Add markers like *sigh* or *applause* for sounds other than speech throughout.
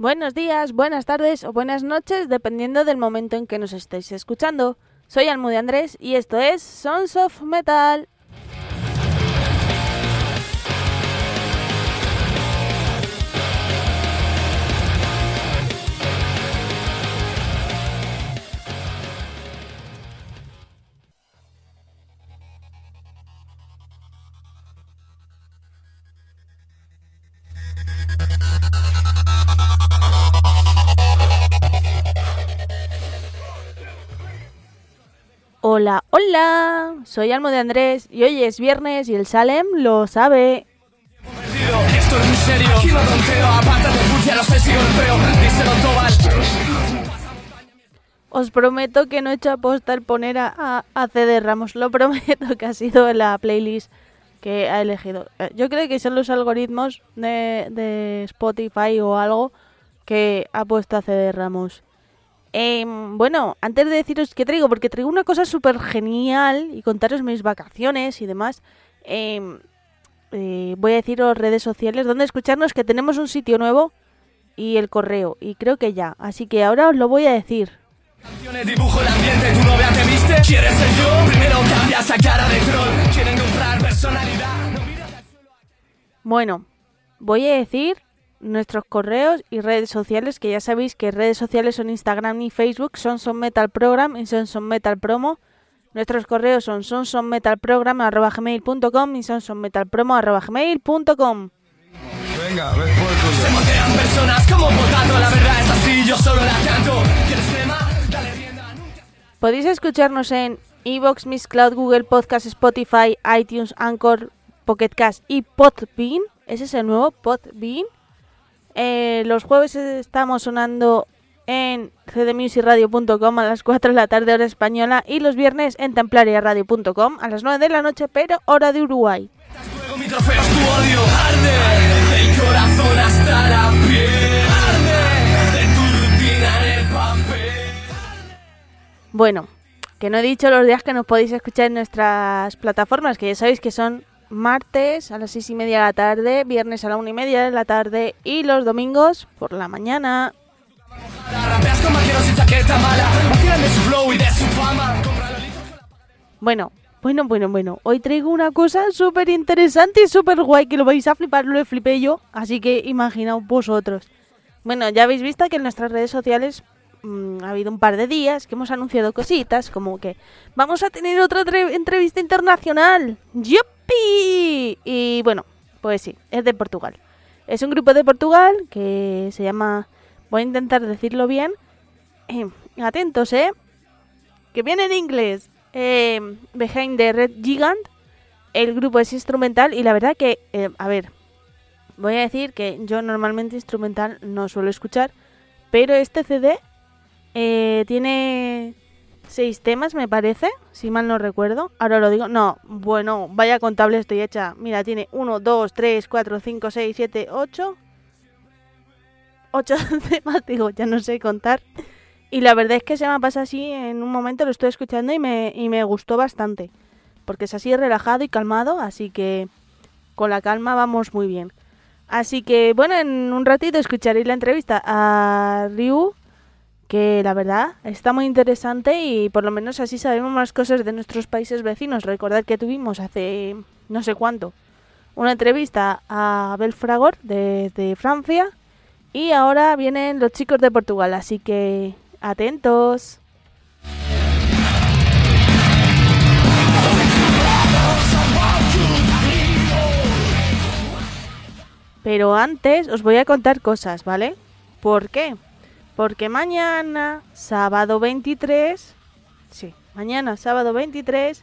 Buenos días, buenas tardes o buenas noches, dependiendo del momento en que nos estéis escuchando. Soy Almude Andrés y esto es Sons of Metal. Hola, hola, soy Almo de Andrés y hoy es viernes y el Salem lo sabe. Esto es muy serio, aquí no tonteo, apártate fucia, no sé si golpeo, díselo Tobal. Os prometo que no he hecho aposta el poner a, a, CD Ramos, lo prometo que ha sido la playlist que ha elegido. Eh, yo creo que son los algoritmos de, de Spotify o algo que ha puesto a CD Ramos. Eh, bueno, antes de deciros qué traigo, porque traigo una cosa súper genial y contaros mis vacaciones y demás, em, eh, voy a deciros redes sociales donde escucharnos que tenemos un sitio nuevo y el correo, y creo que ya, así que ahora os lo voy a decir. Bueno, voy a decir nuestros correos y redes sociales, que ya sabéis que redes sociales son Instagram y Facebook, son Son Metal Program y Son Son Metal Promo. Nuestros correos son sonsonmetalprogram.gmail.com y sonsonmetalpromo.gmail.com Venga, ves Se montean personas como potato, la verdad es así, yo solo la canto. Dale rienda. Podéis escucharnos en Evox, Miss Cloud, Google Podcast, Spotify, iTunes, Anchor, Pocket Cast y Podbean. Ese es el nuevo Podbean. Eh, los jueves estamos sonando en cdmusicradio.com a las 4 de la tarde hora española y los viernes en templariaradio.com a las 9 de la noche pero hora de Uruguay. Bueno, que no he dicho los días que nos podéis escuchar en nuestras plataformas, que ya sabéis que son martes a las seis y media de la tarde, viernes a la una y media de la tarde y los domingos por la mañana. Bueno, bueno, bueno, bueno. Hoy traigo una cosa súper interesante y súper guay que lo vais a flipar, lo flipé yo, así que imaginaos vosotros. Bueno, ya habéis visto que en nuestras redes sociales mm, ha habido un par de días que hemos anunciado cositas como que vamos a tener otra entrevista internacional. ¡Yup! Y bueno, pues sí, es de Portugal. Es un grupo de Portugal que se llama, voy a intentar decirlo bien, em, atentos, ¿eh? Que viene en inglés. Em, Behind the Red Gigant. El grupo es instrumental y la verdad que, eh, a ver, voy a decir que yo normalmente instrumental no suelo escuchar, pero este CD eh, tiene seis temas, me parece, si mal no recuerdo. Ahora lo digo. No, bueno, vaya contable estoy hecha. Mira, tiene 1, 2, 3, 4, 5, 6, 7, 8. 8 temas, digo, ya no sé contar. Y la verdad es que se me pasa así, en un momento lo estoy escuchando y me, y me gustó bastante. Porque es así relajado y calmado, así que con la calma vamos muy bien. Así que bueno, en un ratito escucharéis la entrevista a Ryu que la verdad está muy interesante y por lo menos así sabemos más cosas de nuestros países vecinos. Recordad que tuvimos hace no sé cuánto una entrevista a Abel Fragor de, Francia y ahora vienen los chicos de Portugal, así que atentos. Pero antes os voy a contar cosas, ¿vale? ¿Por qué? Porque mañana, sábado 23, sí, mañana, sábado 23,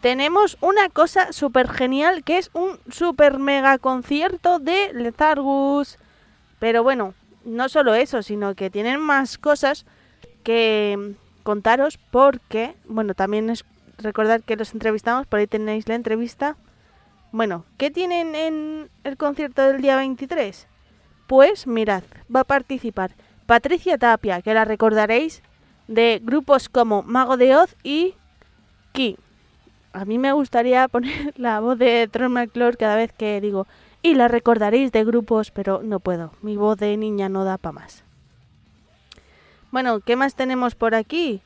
tenemos una cosa súper genial que es un super mega concierto de Lethargus. Pero bueno, no solo eso, sino que tienen más cosas que contaros porque, bueno, también es recordar que los entrevistamos, por ahí tenéis la entrevista. Bueno, ¿qué tienen en el concierto del día 23? Pues mirad, va a participar Patricia Tapia, que la recordaréis de grupos como Mago de Oz y Ki. A mí me gustaría *laughs* poner la voz de Tron McClure cada vez que digo y la recordaréis de grupos, pero no puedo. Mi voz de niña no da para más. Bueno, ¿qué más tenemos por aquí?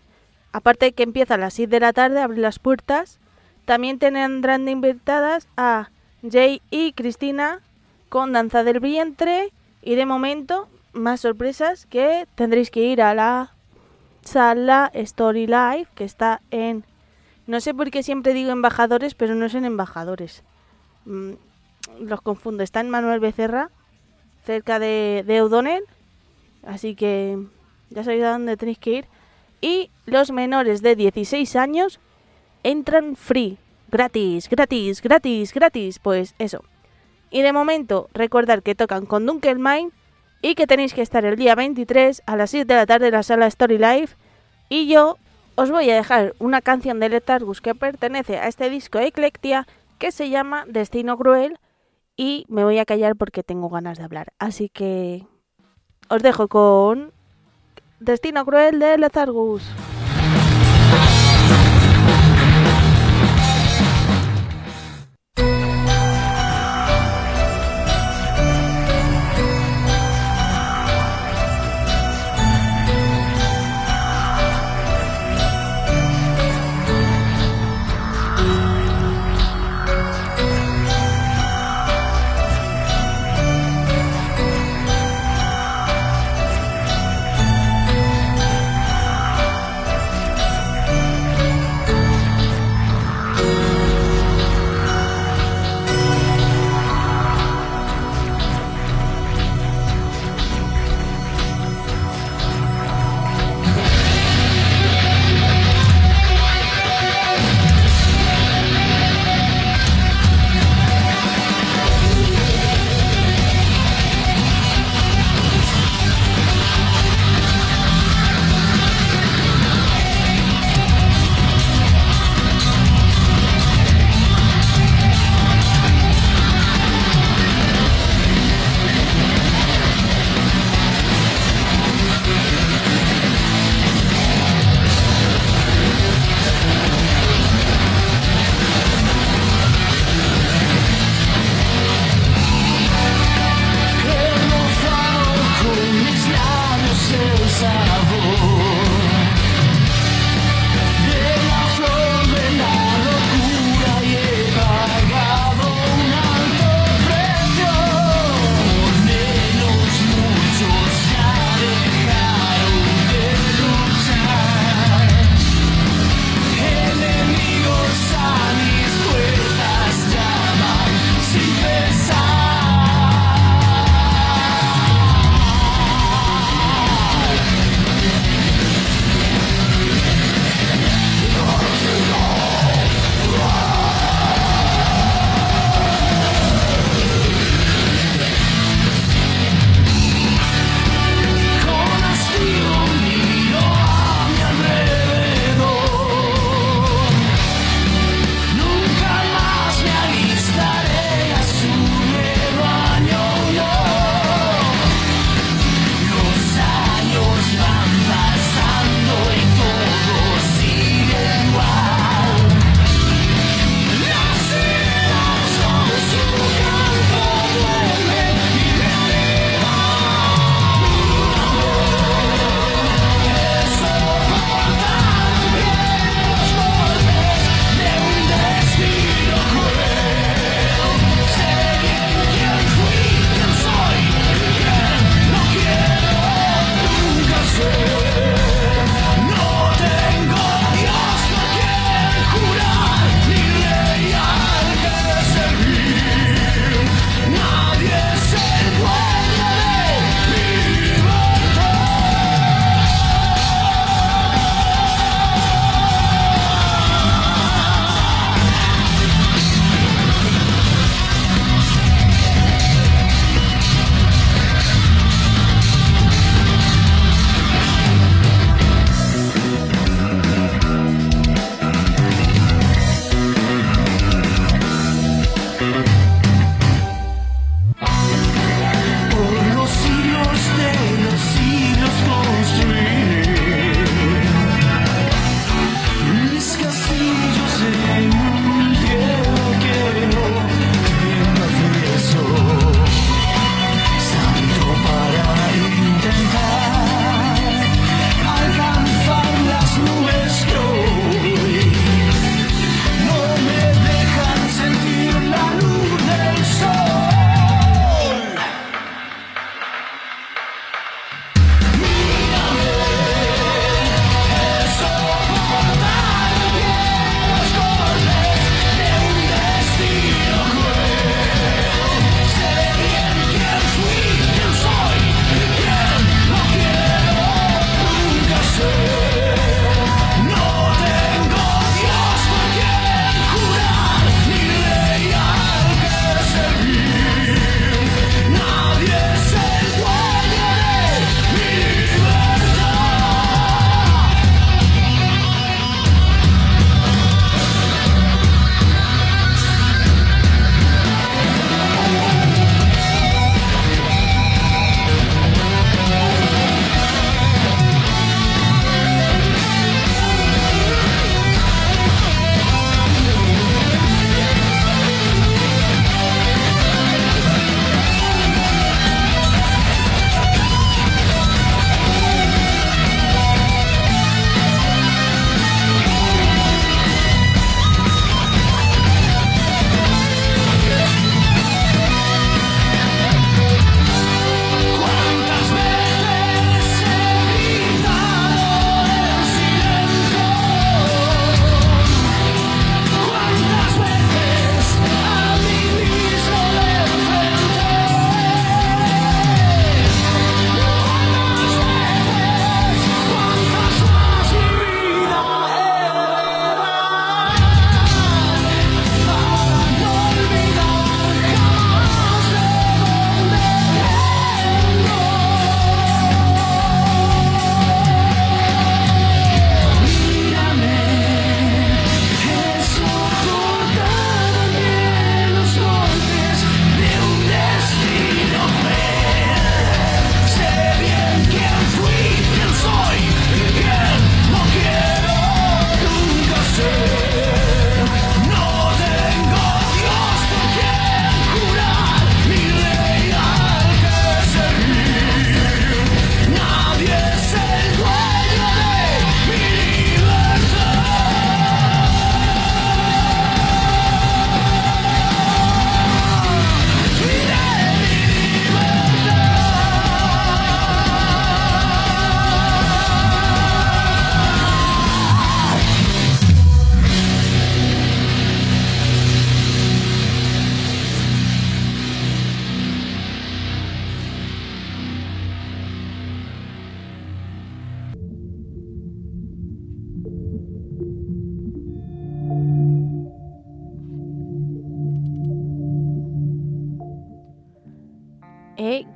Aparte de que empieza a las 6 de la tarde, abrir las puertas, también tendrán de invitadas a Jay y Cristina con Danza del Vientre y de momento más sorpresas que tendréis que ir a la sala Story Live que está en no sé por qué siempre digo embajadores pero no son embajadores. Mm, los confundo. Está en Manuel Becerra cerca de, de O'Donnell así que ya sabéis a dónde tenéis que ir. Y los menores de 16 años entran free gratis gratis gratis gratis. Pues eso. Y de momento, recordar que tocan con Dunkelmine y que tenéis que estar el día 23 a las 7 de la tarde en la sala Story Live. Y yo os voy a dejar una canción de Letargus que pertenece a este disco Eclectia que se llama Destino Cruel y me voy a callar porque tengo ganas de hablar. Así que os dejo con Destino Cruel de Letargus.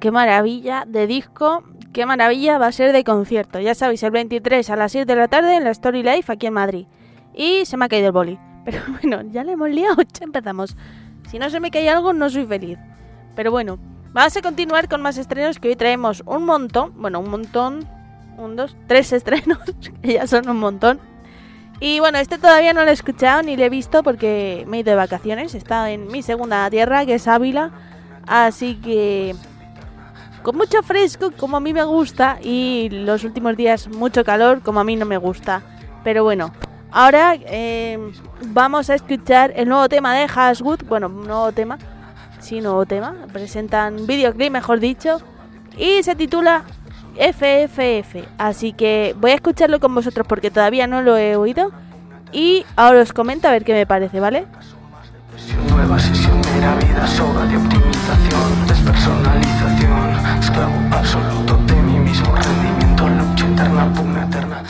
Qué maravilla de disco, qué maravilla va a ser de concierto. Ya sabéis, el 23 a las 6 de la tarde en la Story Life aquí en Madrid. Y se me ha caído el boli. *laughs* Pero bueno, ya le hemos liado, *laughs* ya empezamos. Si no se me cae algo, no soy feliz. Pero bueno, vamos a continuar con más estrenos que hoy traemos un montón. Bueno, un montón. Un, dos, tres estrenos, *laughs* que ya son un montón. Y bueno, este todavía no lo he escuchado ni lo he visto porque me he ido de vacaciones. Estado en mi segunda tierra, que es Ávila. Así que con mucho fresco, como a mí me gusta. Y los últimos días mucho calor, como a mí no me gusta. Pero bueno, ahora eh, vamos a escuchar el nuevo tema de Hashwood. Bueno, nuevo tema. Sí, nuevo tema. Presentan videoclip, mejor dicho. Y se titula FFF. Así que voy a escucharlo con vosotros porque todavía no lo he oído. Y ahora os comento a ver qué me parece, ¿vale? La vida, sobra de optimización, despersonalización, esclavo absoluto de mi mismo rendimiento, lucha interna, pugna eterna.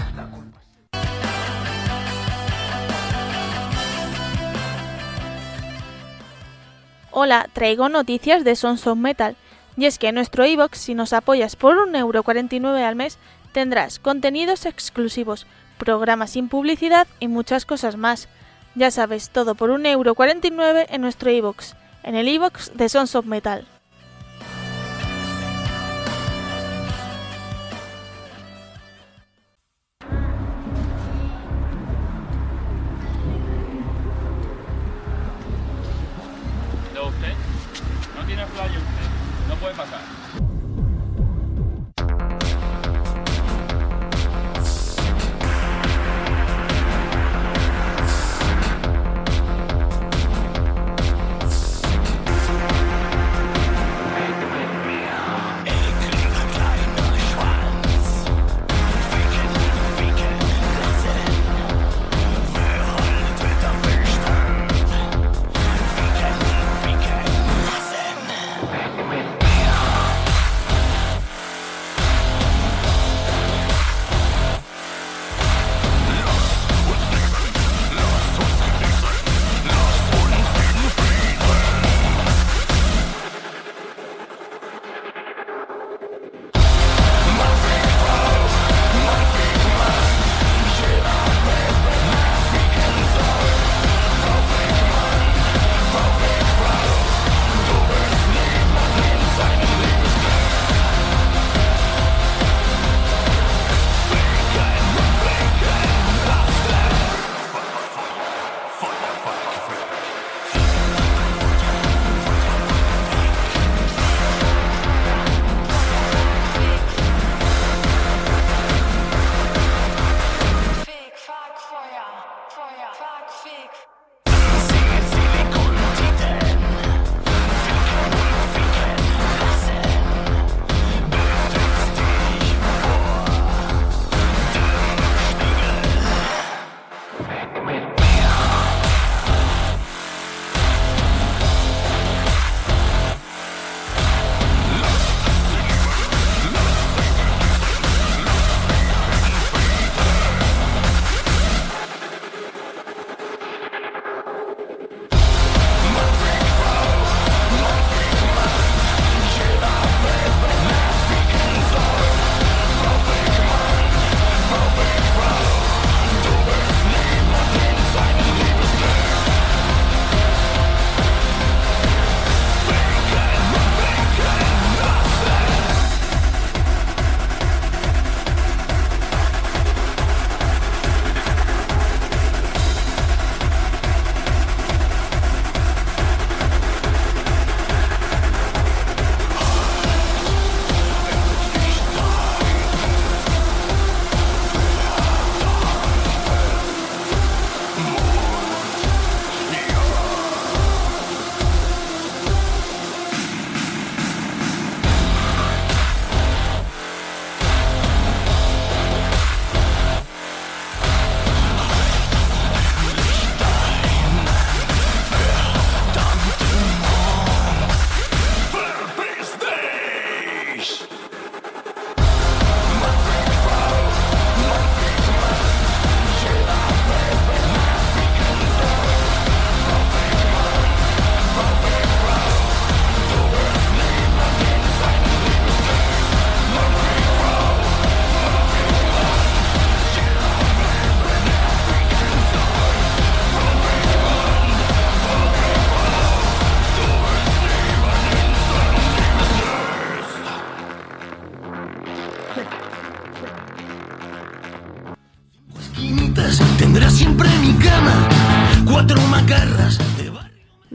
Hola, traigo noticias de Sons of Metal. Y es que en nuestro iBox, si nos apoyas por 1,49€ al mes, tendrás contenidos exclusivos, programas sin publicidad y muchas cosas más. Ya sabes, todo por 1,49€ en nuestro iBox, en el iBox de Sons of Metal. usted? ¿No tiene playa usted? No puede pasar.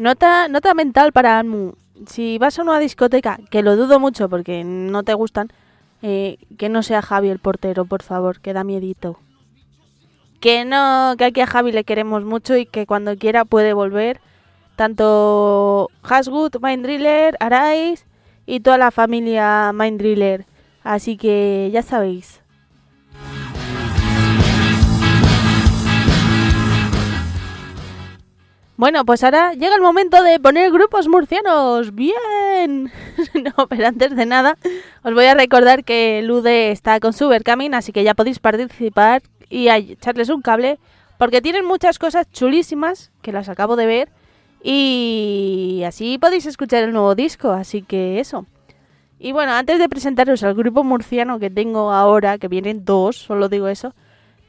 Nota, nota mental para Anmu. Si vas a una discoteca, que lo dudo mucho porque no te gustan, eh, que no sea Javi el portero, por favor, que da miedito. Que no, que aquí a Javi le queremos mucho y que cuando quiera puede volver. Tanto Hasgood, Mindriller, Arais y toda la familia Mindriller. Así que ya sabéis. Bueno, pues ahora llega el momento de poner grupos murcianos. Bien. *laughs* no, pero antes de nada, os voy a recordar que Lude está con Supercaming, así que ya podéis participar y echarles un cable, porque tienen muchas cosas chulísimas que las acabo de ver y así podéis escuchar el nuevo disco, así que eso. Y bueno, antes de presentaros al grupo murciano que tengo ahora, que vienen dos, solo digo eso.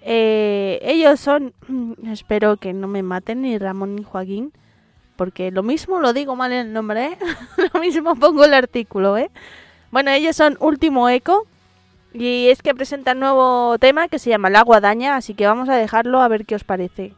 Eh, ellos son, *clears throat* espero que no me maten ni Ramón ni Joaquín, porque lo mismo lo digo mal el nombre, ¿eh? *laughs* lo mismo pongo el artículo, ¿eh? Bueno, ellos son Último Eco y es que presentan nuevo tema que se llama La Guadaña, así que vamos a dejarlo a ver qué os parece.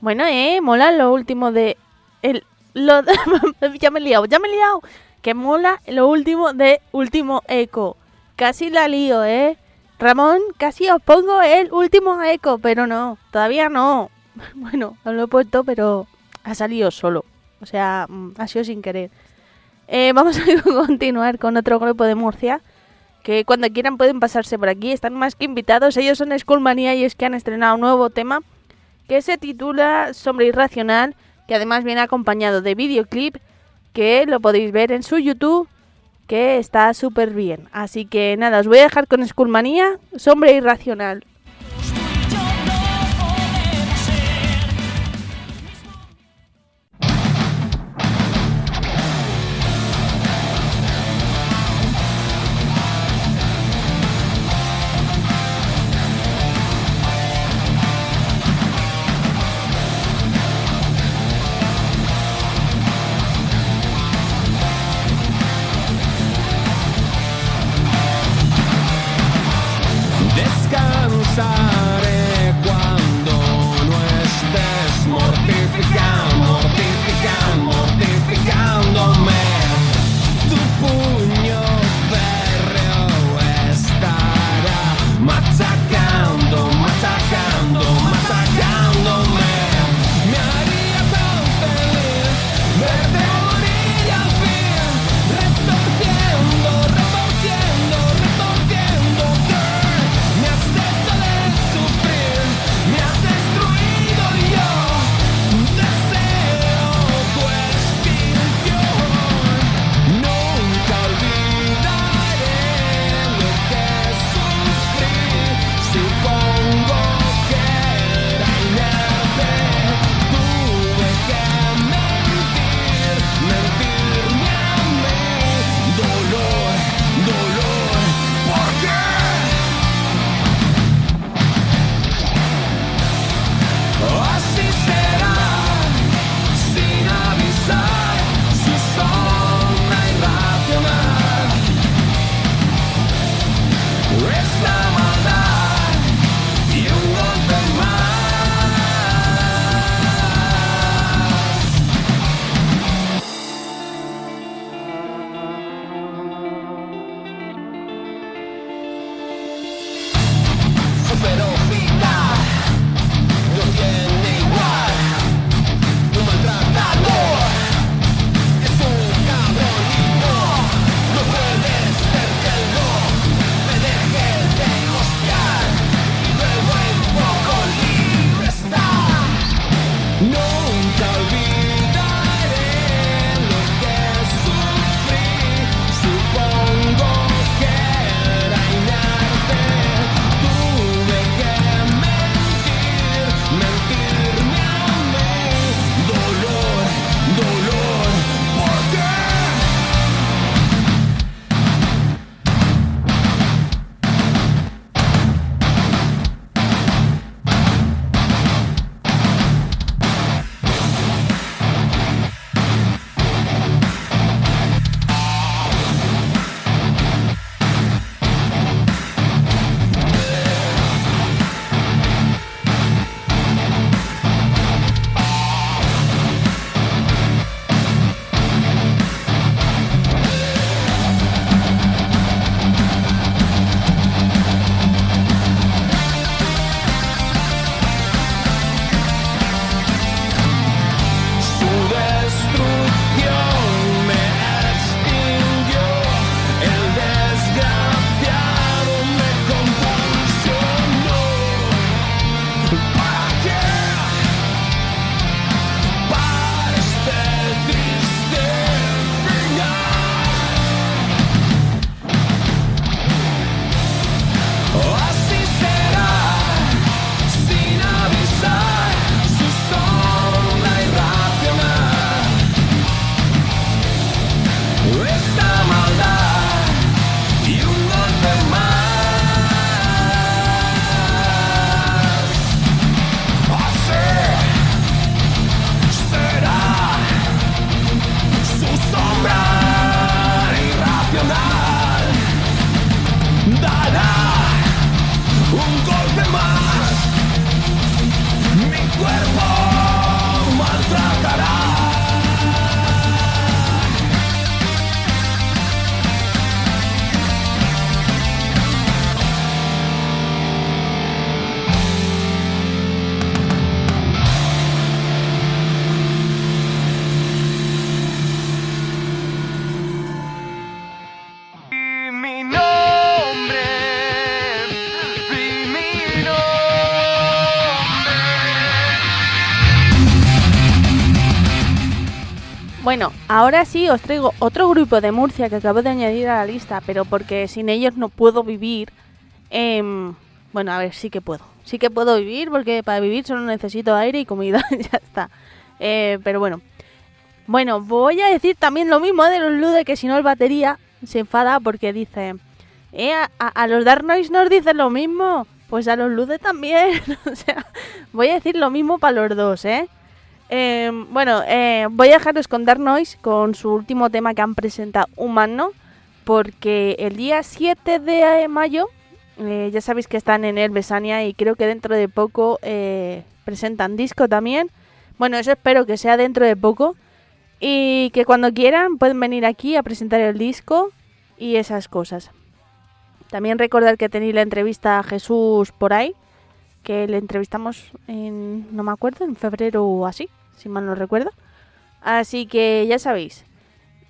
Bueno, eh, mola lo último de... El, lo, *laughs* ya me he liado, ya me he liado. Que mola lo último de Último Eco. Casi la lío, ¿eh? Ramón, casi os pongo el último eco, pero no, todavía no. *laughs* Bueno, no lo he puesto, pero ha salido solo. O sea, mm, ha sido sin querer. Eh, vamos a *laughs* continuar con otro grupo de Murcia. Que cuando quieran pueden pasarse por aquí. Están más que invitados. Ellos son Skullmania y es que han estrenado un nuevo tema que se titula Sombra Irracional. Que además viene acompañado de videoclip. Que lo podéis ver en su YouTube que está súper bien. Así que nada, os voy a dejar con Skullmanía, Sombra Irracional. Bueno, ahora sí os traigo otro grupo de Murcia que acabo de añadir a la lista, pero porque sin ellos no puedo vivir. Em, bueno, a ver, sí que puedo. Sí que puedo vivir porque para vivir solo necesito aire y comida, *laughs* ya está. Eh, pero bueno. Bueno, voy a decir también lo mismo de los Lude, que si no el batería se enfada porque dice... Eh, a, los Dark Noise nos dicen lo mismo. Pues a los Lude también. *laughs* o sea, voy a decir lo mismo para los dos, ¿eh? Eh, bueno, eh, voy a dejaros con Dark Noise con su último tema que han presentado, Humano, porque el día 7 de mayo, eh, ya sabéis que están en el Besania y creo que dentro de poco eh, presentan disco también. Bueno, eso espero que sea dentro de poco y que cuando quieran pueden venir aquí a presentar el disco y esas cosas. También recordar que tenéis la entrevista a Jesús por ahí, que le entrevistamos en, no me acuerdo, en febrero o así, si mal no recuerdo. Así que ya sabéis,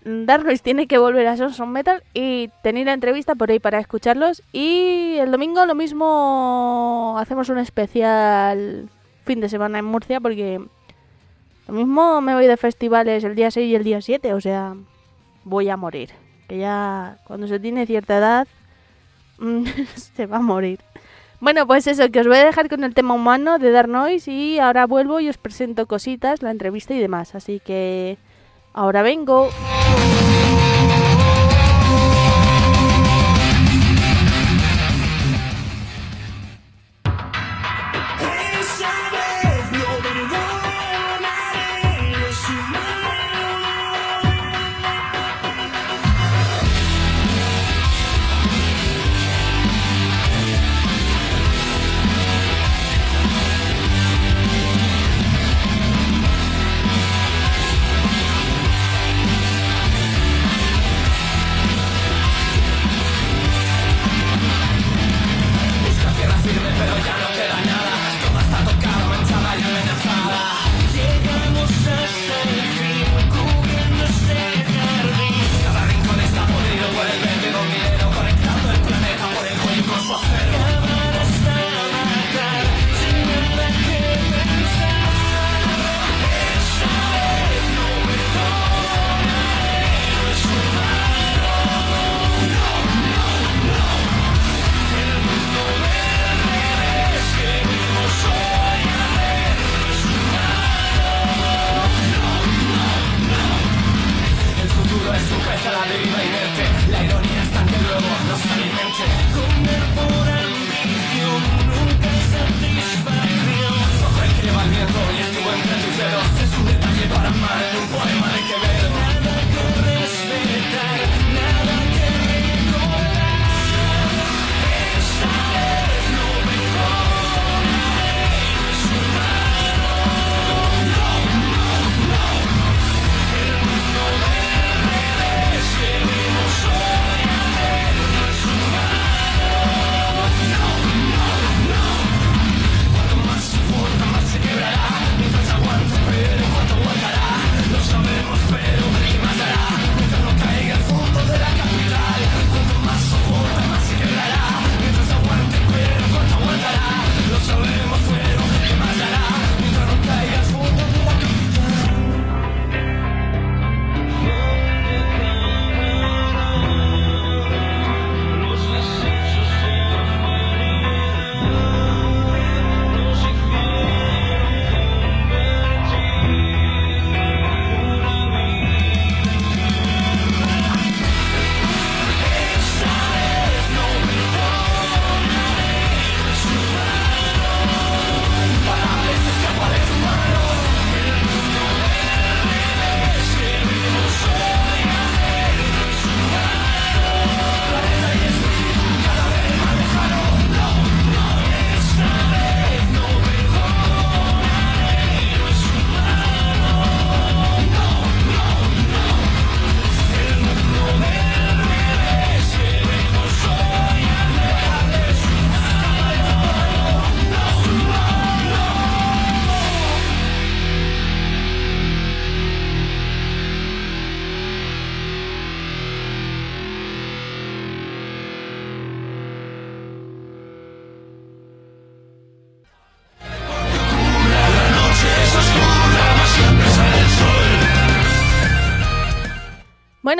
Darnois tiene que volver a Sons of Metal y tenéis la entrevista por ahí para escucharlos. Y el domingo lo mismo hacemos un especial fin de semana en Murcia porque lo mismo me voy de festivales el día 6 y el día 7, o sea, voy a morir. Que ya cuando se tiene cierta edad *laughs* se va a morir. Bueno, pues eso, que os voy a dejar con el tema humano de Dark Noise y ahora vuelvo y os presento cositas, la entrevista y demás. Así que ahora vengo.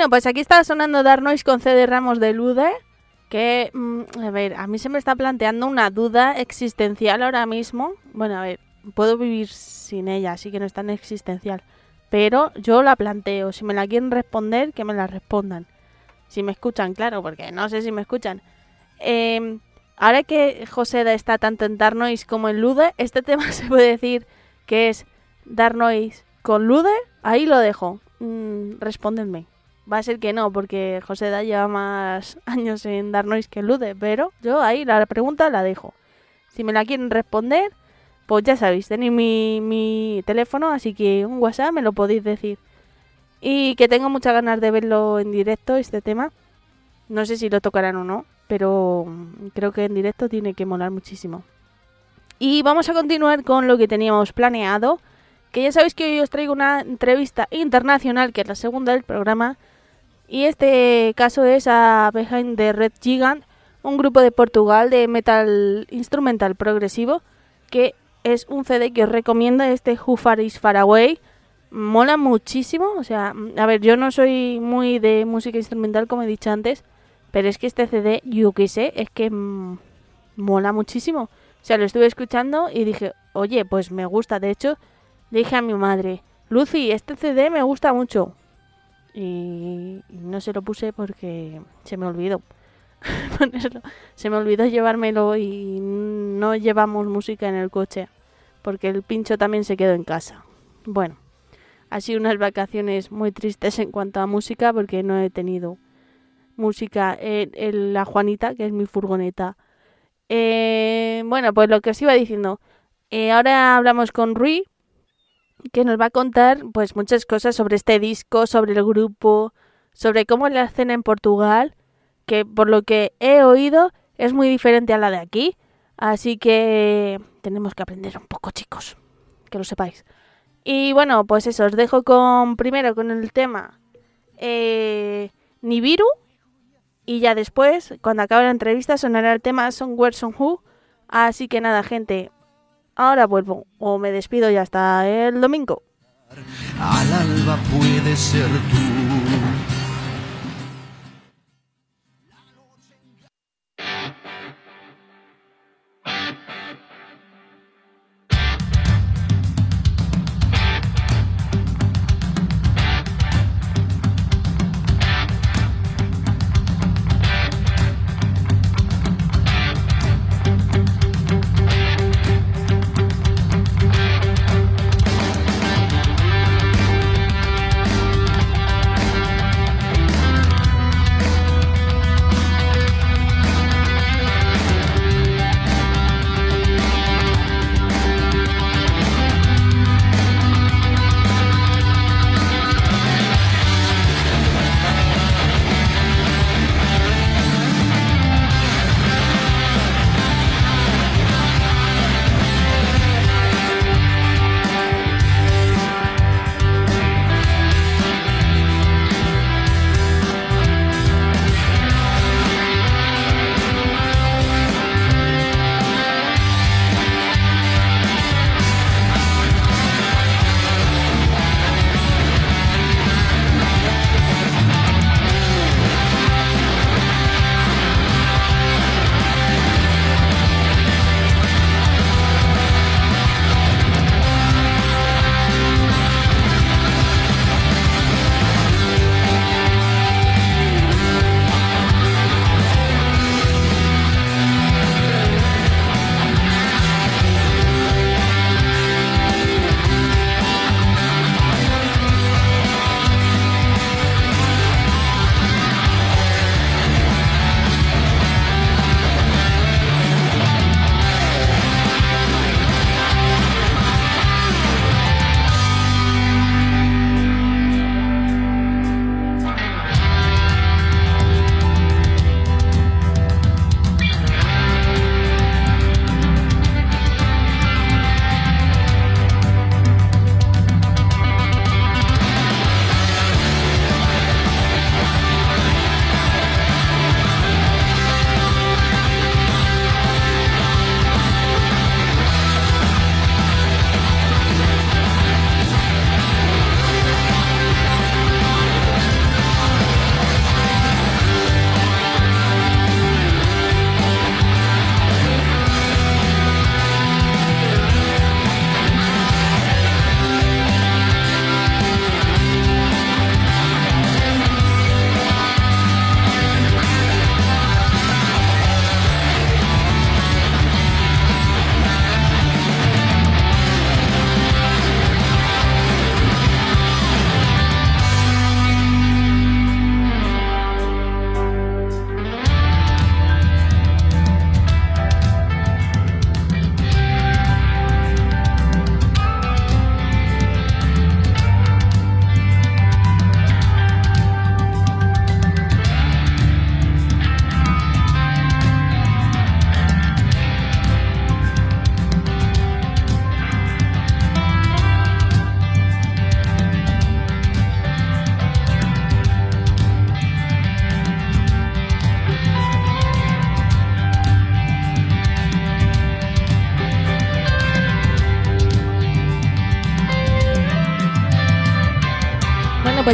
Bueno, pues aquí está sonando Dark Noise con CD Ramos de Lude. Que, mm, a ver, a mí se me está planteando una duda existencial ahora mismo. Bueno, a ver, puedo vivir sin ella, así que no es tan existencial. Pero yo la planteo. Si me la quieren responder, que me la respondan. Si me escuchan, claro, porque no sé si me escuchan. Eh, ahora que Joseda está tanto en Dark Noise como en Lude, este *laughs* tema se puede decir que es Dark Noise con Lude. Ahí lo dejo. Mm, respóndenme. Va a ser que no, porque Joseda lleva más *laughs* años en Dark Noise que Lude. Pero yo ahí la pregunta la dejo. Si me la quieren responder, pues ya sabéis, tenéis mi, mi teléfono, así que un WhatsApp me lo podéis decir. Y que tengo muchas ganas de verlo en directo, este tema. No sé si lo tocarán o no, pero creo que en directo tiene que molar muchísimo. Y vamos a continuar con lo que teníamos planeado. Que ya sabéis que hoy os traigo una entrevista internacional, que es la segunda del programa. Y este caso es a Behind the Red Gigant, un grupo de Portugal de metal instrumental progresivo, que es un CD que os recomiendo, este Who Far Is. Mola muchísimo, o sea, a ver, yo no soy muy de música instrumental como he dicho antes, pero es que este CD, yo qué sé, es que mm, mola muchísimo. O sea, lo estuve escuchando y dije, oye, pues me gusta. De hecho, dije a mi madre, Lucy, este CD me gusta mucho. Y no se lo puse porque se me olvidó *laughs* ponerlo. Se me olvidó llevármelo y no llevamos música en el coche. Porque el pincho también se quedó en casa. Bueno, ha sido unas vacaciones muy tristes en cuanto a música porque no he tenido música en, en la Juanita, que es mi furgoneta. Eh, bueno, pues lo que os iba diciendo. Eh, ahora hablamos con Rui, que nos va a contar pues muchas cosas sobre este disco, sobre el grupo, sobre cómo es la escena en Portugal, que por lo que he oído es muy diferente a la de aquí. Así que tenemos que aprender un poco, chicos, que lo sepáis. Y bueno, pues eso, os dejo con primero con el tema eh, Nibiru. Y ya después, cuando acabe la entrevista, sonará el tema Somewhere Some Who. Así que nada, gente, ahora vuelvo o me despido y hasta el domingo. Al alba puede ser tú.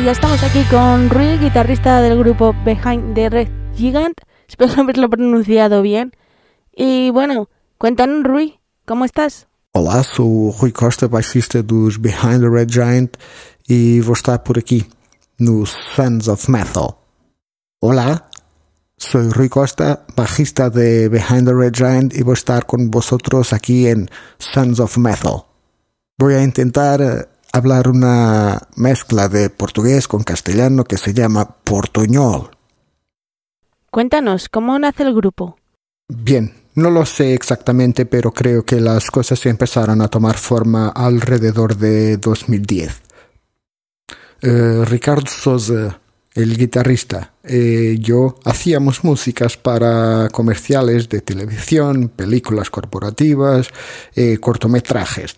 Ya estamos aquí con Rui, guitarrista del grupo Behind the Red Gigant. Espero haberlo pronunciado bien. Y bueno, cuéntanos, Rui, ¿cómo estás? Olá, sou o Rui Costa, baixista dos Behind the Red Giant e vou estar por aqui no Sons of Metal. Olá, soy Rui Costa, bajista de Behind the Red Giant y voy a estar con vosotros aquí en Sons of Metal. Voy a intentar eh, hablar una mezcla de portugués con castellano que se llama portuñol. Cuéntanos, ¿cómo nace el grupo? Bien, no lo sé exactamente, pero creo que las cosas empezaron a tomar forma alrededor de 2010. Eh, Ricardo Souza, el guitarrista, y yo hacíamos músicas para comerciales de televisión, películas corporativas, eh, cortometrajes.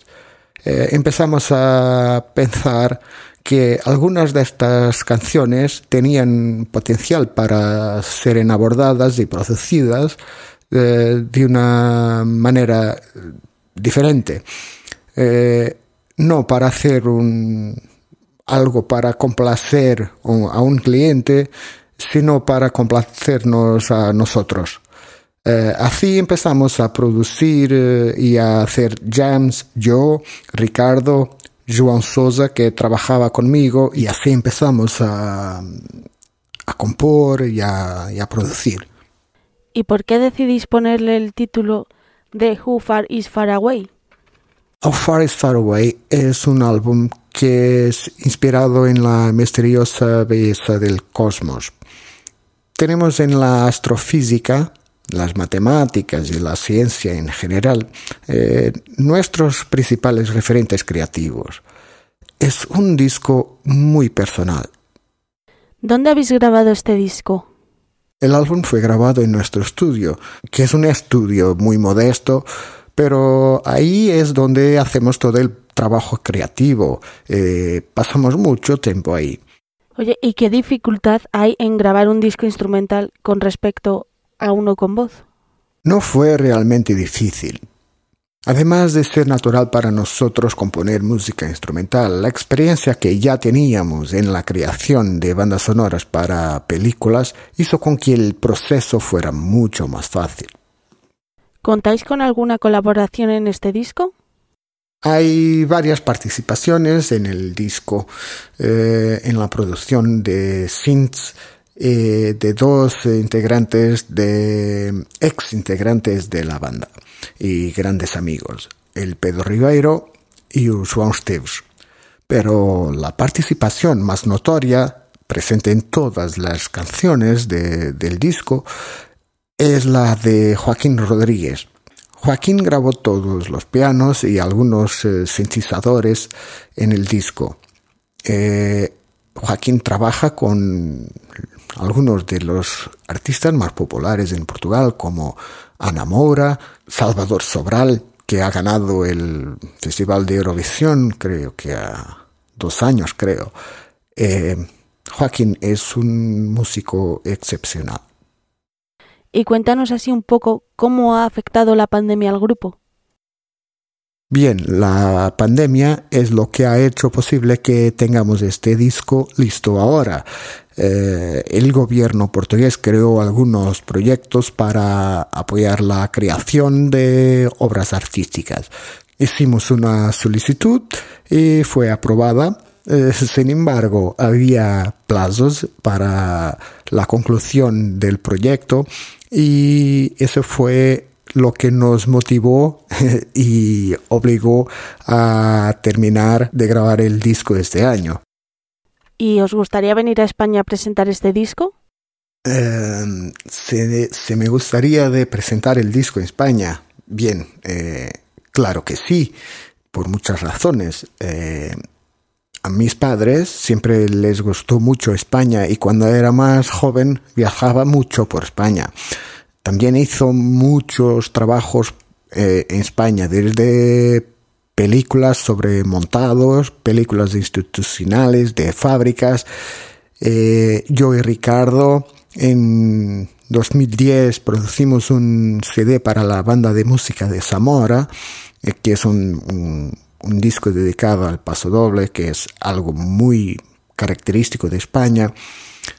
Eh, empezamos a pensar que algunas de estas canciones tenían potencial para ser abordadas y producidas eh, de una manera diferente. Eh, no para hacer un, algo para complacer a un cliente, sino para complacernos a nosotros. Eh, así empezamos a producir eh, y a hacer jams yo, Ricardo, João Souza, que trabajaba conmigo, y así empezamos a, a compor y a, y a producir. ¿Y por qué decidís ponerle el título de Who Far Is Far Away? How Far Is Far Away es un álbum que es inspirado en la misteriosa belleza del cosmos. Tenemos en la astrofísica, las matemáticas y la ciencia en general eh, nuestros principales referentes creativos. Es un disco muy personal. ¿Dónde habéis grabado este disco? El álbum fue grabado en nuestro estudio, que es un estudio muy modesto, pero ahí es donde hacemos todo el trabajo creativo. Eh, pasamos mucho tiempo ahí. Oye, ¿y qué dificultad hay en grabar un disco instrumental con respecto a uno con voz? No fue realmente difícil. Además de ser natural para nosotros componer música instrumental, la experiencia que ya teníamos en la creación de bandas sonoras para películas hizo con que el proceso fuera mucho más fácil. ¿Contáis con alguna colaboración en este disco? Hay varias participaciones en el disco, eh, en la producción de synths eh, de dos integrantes de ex integrantes de la banda y grandes amigos, el Pedro Ribeiro y o João Esteves. Pero la participación más notoria, presente en todas las canciones de- del disco, es la de Joaquín Rodríguez. Joaquín grabó todos los pianos y algunos eh, sintetizadores en el disco. Eh, Joaquín trabaja con algunos de los artistas más populares en Portugal, como Ana Moura, Salvador Sobral, que ha ganado el Festival de Eurovisión, creo que a dos años, creo. Eh, Joaquín es un músico excepcional. Y cuéntanos así un poco cómo ha afectado la pandemia al grupo. Bien, la pandemia es lo que ha hecho posible que tengamos este disco listo ahora. Eh, el gobierno portugués creó algunos proyectos para apoyar la creación de obras artísticas. Hicimos una solicitud y fue aprobada. Eh, sin embargo, había plazos para la conclusión del proyecto y eso fue lo que nos motivó *laughs* y obligó a terminar de grabar el disco este año. ¿Y os gustaría venir a España a presentar este disco? Eh, se, se me gustaría de presentar el disco en España. Bien, eh, claro que sí, por muchas razones. Eh, a mis padres siempre les gustó mucho España y cuando era más joven viajaba mucho por España. También hizo muchos trabajos eh, en España, desde películas sobre montados, películas institucionales, de fábricas. Eh, yo y Ricardo en 2010 producimos un CD para la banda de música de Zamora, eh, que es un, un, disco dedicado al paso doble, que es algo muy característico de España.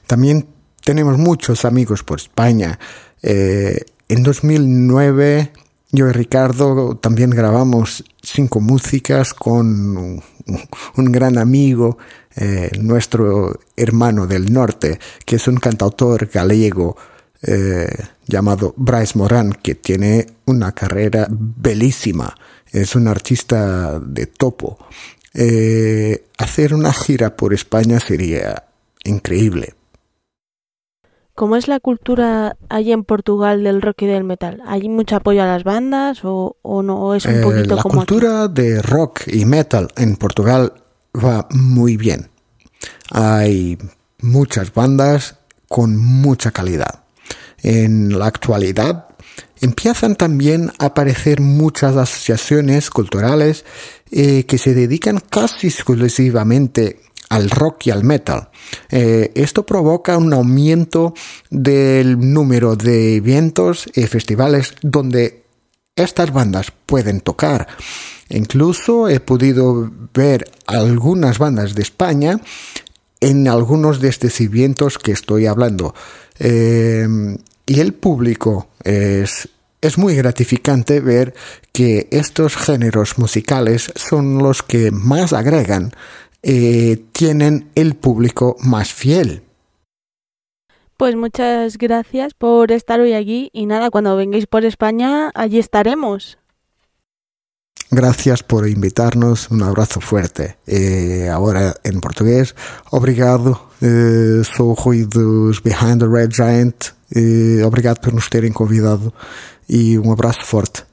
También tenemos muchos amigos por España. Eh, en 2009 yo y Ricardo también grabamos cinco músicas con un, gran amigo, eh, nuestro hermano del norte, que es un cantautor gallego eh, llamado Bryce Moran, que tiene una carrera bellísima. Es un artista de topo. Eh, hacer una gira por España sería increíble. ¿Cómo es la cultura allí en Portugal del rock y del metal? ¿Hay mucho apoyo a las bandas o, o no es un Eh, poquito la como aquí? cultura de rock y metal en Portugal va muy bien. Hay muchas bandas con mucha calidad. En la actualidad empiezan también a aparecer muchas asociaciones culturales eh, que se dedican casi exclusivamente al rock y al metal. Eh, esto provoca un aumento del número de eventos y festivales donde estas bandas pueden tocar. Incluso he podido ver algunas bandas de España en algunos de estos eventos que estoy hablando. Eh, y el público es, es muy gratificante ver que estos géneros musicales son los que más agregan, eh, tienen el público más fiel. Pues muchas gracias por estar hoy aquí y nada, cuando vengáis por España, allí estaremos. Gracias por invitarnos, un abrazo fuerte. Eh, ahora en portugués, obrigado, eh, sou Rui dos Behind the Red Giant, eh, obrigado por nos terem convidado e um abraço forte.